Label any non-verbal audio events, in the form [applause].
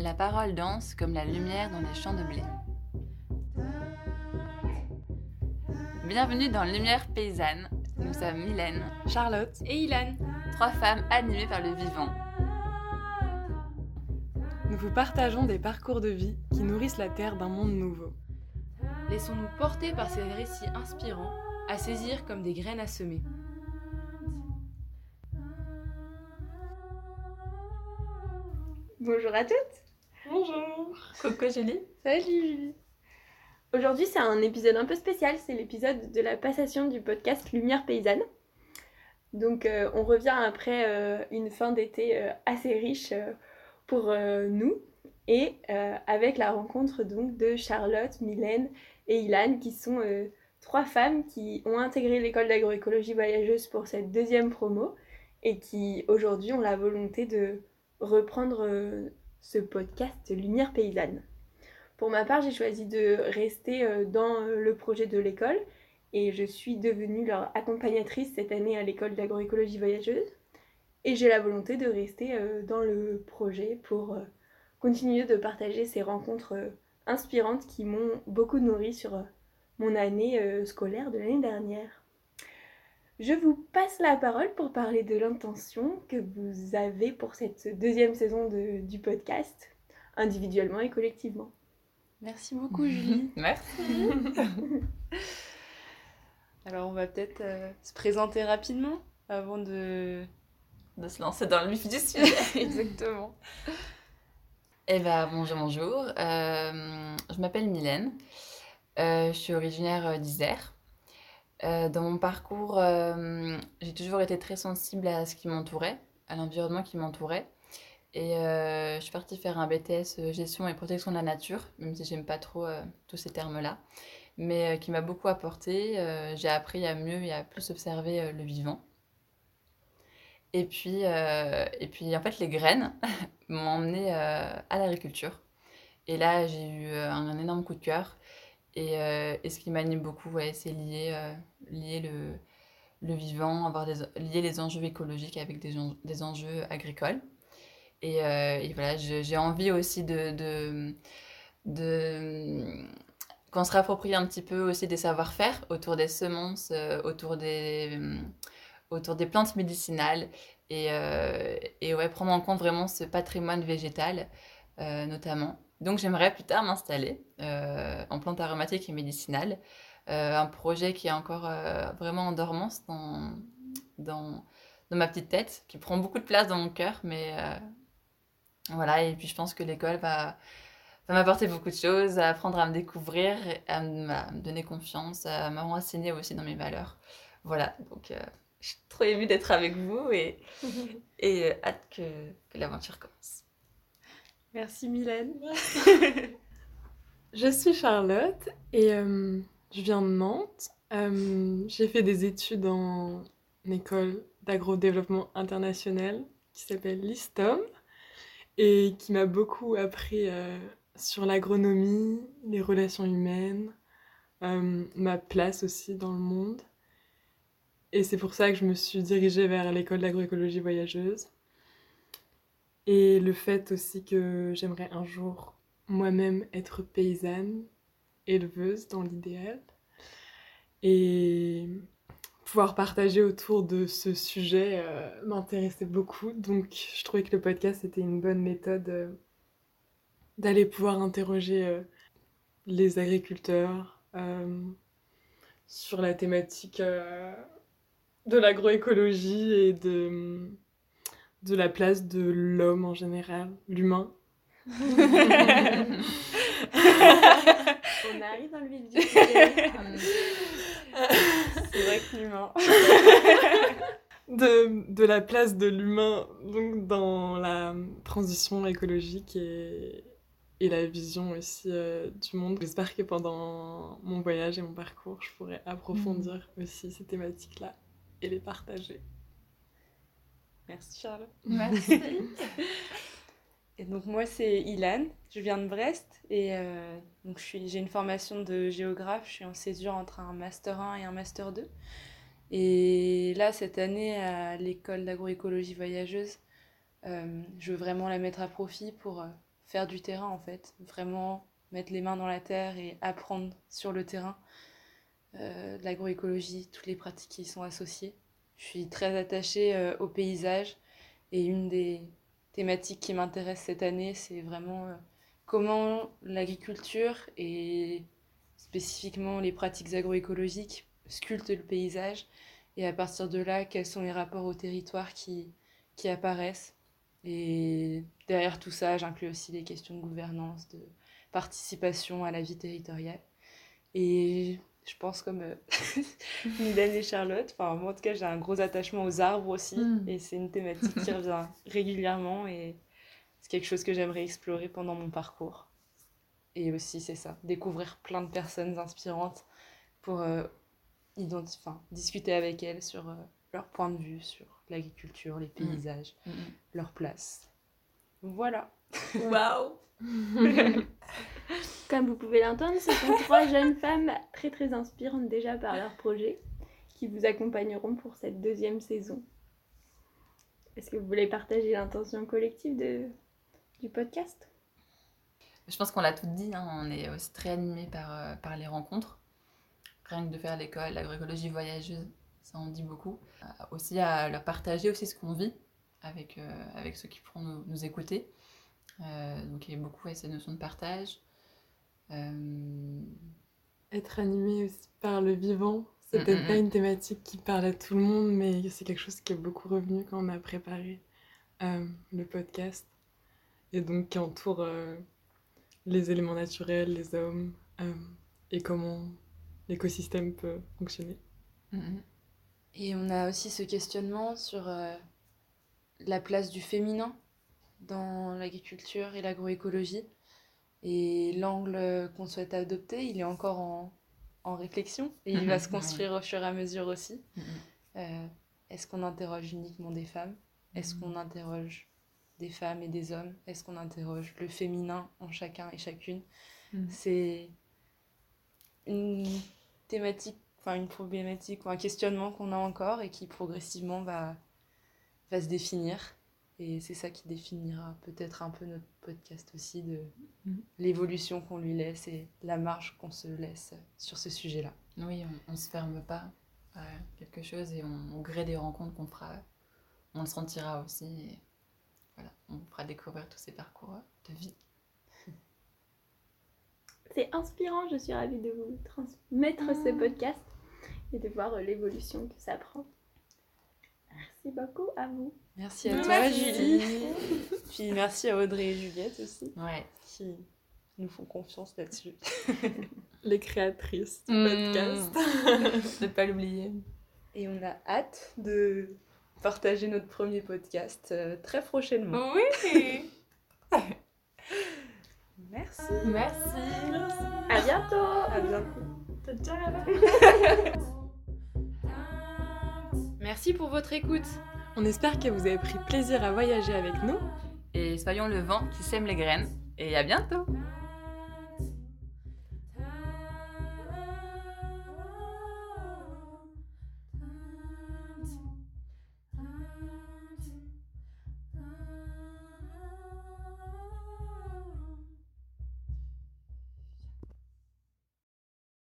La parole danse comme la lumière dans les champs de blé. Bienvenue dans Lumière paysanne. Nous sommes Mylène, Charlotte et Ilan, trois femmes animées par le vivant. Nous vous partageons des parcours de vie qui nourrissent la terre d'un monde nouveau. Laissons-nous porter par ces récits inspirants à saisir comme des graines à semer. Bonjour à toutes Bonjour. Coucou Julie. Salut Julie. Aujourd'hui c'est un épisode un peu spécial, c'est l'épisode de la passation du podcast Lumière Paysanne. Donc euh, on revient après euh, une fin d'été euh, assez riche pour nous. Et avec la rencontre donc de Charlotte, Mylène et Ilan qui sont trois femmes qui ont intégré l'école d'agroécologie voyageuse pour cette deuxième promo et qui aujourd'hui ont la volonté de reprendre euh, ce podcast Lumière paysanne. Pour ma part, j'ai choisi de rester euh, dans euh, le projet de l'école et je suis devenue leur accompagnatrice cette année à l'école d'agroécologie voyageuse. Et j'ai la volonté de rester dans le projet pour continuer de partager ces rencontres inspirantes qui m'ont beaucoup nourri sur mon année scolaire de l'année dernière. Je vous passe la parole pour parler de l'intention que vous avez pour cette deuxième saison du podcast, individuellement et collectivement. Merci beaucoup Julie. [laughs] Merci. [laughs] Alors on va peut-être euh, se présenter rapidement avant de... de se lancer dans le vif du sujet. [laughs] Exactement. Eh bien bonjour, bonjour. Euh, je m'appelle Mylène. Euh, je suis originaire d'Isère. Euh, dans mon parcours, euh, j'ai toujours été très sensible à ce qui m'entourait, à l'environnement qui m'entourait. Et euh, je suis partie faire un BTS gestion et protection de la nature, même si j'aime pas trop tous ces termes-là, mais qui m'a beaucoup apporté. j'ai appris à mieux et à plus observer le vivant. Et puis, et puis, en fait, les graines [laughs] m'ont emmené à l'agriculture. Et là, j'ai eu un énorme coup de cœur. Euh, et, ce qui m'anime beaucoup, ouais, c'est lier, euh, lier le, le, vivant, avoir des, lier les enjeux écologiques avec des, des enjeux agricoles. Et, euh, et voilà, j'ai envie aussi de, de, de qu'on se réapproprie un petit peu aussi des savoir-faire autour des semences, autour, des, autour des plantes médicinales et, et ouais, prendre en compte vraiment ce patrimoine végétal notamment. Donc j'aimerais plus tard m'installer euh, en plantes aromatiques et médicinales. Euh, un projet qui est encore euh, vraiment en dormance dans, dans, dans, ma petite tête, qui prend beaucoup de place dans mon cœur. Mais voilà, et puis je pense que l'école va, va m'apporter beaucoup de choses, à apprendre à me découvrir, à me, donner confiance, à m'enseigner aussi dans mes valeurs. Voilà, donc je suis trop émue d'être avec vous et, [laughs] et hâte que, que l'aventure commence. Merci Mylène. [laughs] je suis Charlotte et euh, je viens de Nantes. Euh, j'ai fait des études en école d'agro-développement international qui s'appelle l'ISTOM et qui m'a beaucoup appris euh, sur l'agronomie, les relations humaines, ma place aussi dans le monde. Et c'est pour ça que je me suis dirigée vers l'école d'agroécologie voyageuse. Et le fait aussi que j'aimerais un jour moi-même être paysanne, éleveuse dans l'idéal. Et pouvoir partager autour de ce sujet euh, m'intéressait beaucoup. Donc je trouvais que le podcast était une bonne méthode euh, d'aller pouvoir interroger euh, les agriculteurs sur la thématique de l'agroécologie et de de la place de l'homme en général, l'humain. [laughs] On arrive dans le vif du [laughs] sujet. C'est vrai que l'humain. [laughs] de, de, la place de l'humain donc dans la transition écologique et, et la vision aussi euh, du monde. J'espère que pendant mon voyage et mon parcours, je pourrai approfondir mm. aussi ces thématiques-là et les partager. Merci Charles. Merci. [laughs] et donc moi c'est Ilan, je viens de Brest et euh, donc j'ai une formation de géographe, je suis en césure entre un master 1 et un master 2. Et là cette année à l'école d'agroécologie voyageuse, euh, je veux vraiment la mettre à profit pour euh, faire du terrain en fait, vraiment mettre les mains dans la terre et apprendre sur le terrain euh, l'agroécologie, toutes les pratiques qui y sont associées. Je suis très attachée euh, au paysage et une des thématiques qui m'intéresse cette année, c'est vraiment euh, comment l'agriculture et spécifiquement les pratiques agroécologiques sculptent le paysage et à partir de là, quels sont les rapports au territoire qui, qui apparaissent. Et derrière tout ça, j'inclus aussi les questions de gouvernance, de participation à la vie territoriale. Et je pense comme euh, [laughs] Mylène et Charlotte, enfin moi en tout cas j'ai un gros attachement aux arbres aussi, Mm. et c'est une thématique qui revient [laughs] régulièrement et c'est quelque chose que j'aimerais explorer pendant mon parcours. Et aussi c'est ça, découvrir plein de personnes inspirantes pour euh, discuter avec elles sur euh, leur point de vue, sur l'agriculture, les paysages, Mhm. leur place. Voilà. Waouh [laughs] Comme vous pouvez l'entendre, ce sont trois [laughs] jeunes femmes très très inspirantes déjà par leur projet qui vous accompagneront pour cette deuxième saison. Est-ce que vous voulez partager l'intention collective de, du podcast? Je pense qu'on l'a tout dit, hein, on est aussi très animé par, euh, par les rencontres. Rien que de faire l'école, l'agroécologie voyageuse, ça en dit beaucoup. Euh, aussi à leur partager aussi ce qu'on vit avec, euh, avec ceux qui pourront nous, nous écouter. Donc il y a beaucoup ouais, cette notion de partage. Euh, Être animé aussi par le vivant, c'est Mm, peut-être mm, pas mm. une thématique qui parle à tout le monde, mais c'est quelque chose qui est beaucoup revenu quand on a préparé euh, le podcast. Et donc qui entoure euh, les éléments naturels, les hommes, et comment l'écosystème peut fonctionner. Et on a aussi ce questionnement sur euh, la place du féminin dans l'agriculture et l'agroécologie. Et l'angle qu'on souhaite adopter, il est encore en, en réflexion et il va se Mhm, construire au fur et à mesure aussi. Mhm. Euh, Est-ce qu'on interroge uniquement des femmes? Est-ce qu'on interroge des femmes et des hommes? Est-ce qu'on interroge le féminin en chacun et chacune? Mhm. C'est une thématique, enfin une problématique ou un questionnement qu'on a encore et qui progressivement va, va se définir. Et c'est ça qui définira peut-être un peu notre podcast aussi, de Mhm. l'évolution qu'on lui laisse et la marge qu'on se laisse sur ce sujet-là. Oui, on ne se ferme pas à quelque chose et on, au gré des rencontres qu'on fera, on le sentira aussi. Et voilà, on vous fera découvrir tous ces parcours de vie. [laughs] C'est inspirant, je suis ravie de vous transmettre ce podcast et de voir l'évolution que ça prend. Merci beaucoup à vous. Merci à toi, Merci. Julie. [laughs] Puis merci à Audrey et Juliette aussi, Ouais. qui nous font confiance là-dessus. [laughs] Les créatrices du Mm. podcast. [laughs] ne pas l'oublier. Et on a hâte de partager notre premier podcast euh, très prochainement. Oui Merci. Merci À bientôt À bientôt. Merci pour votre écoute. On espère que vous avez pris plaisir à voyager avec nous. Et soyons le vent qui sème les graines. Et à bientôt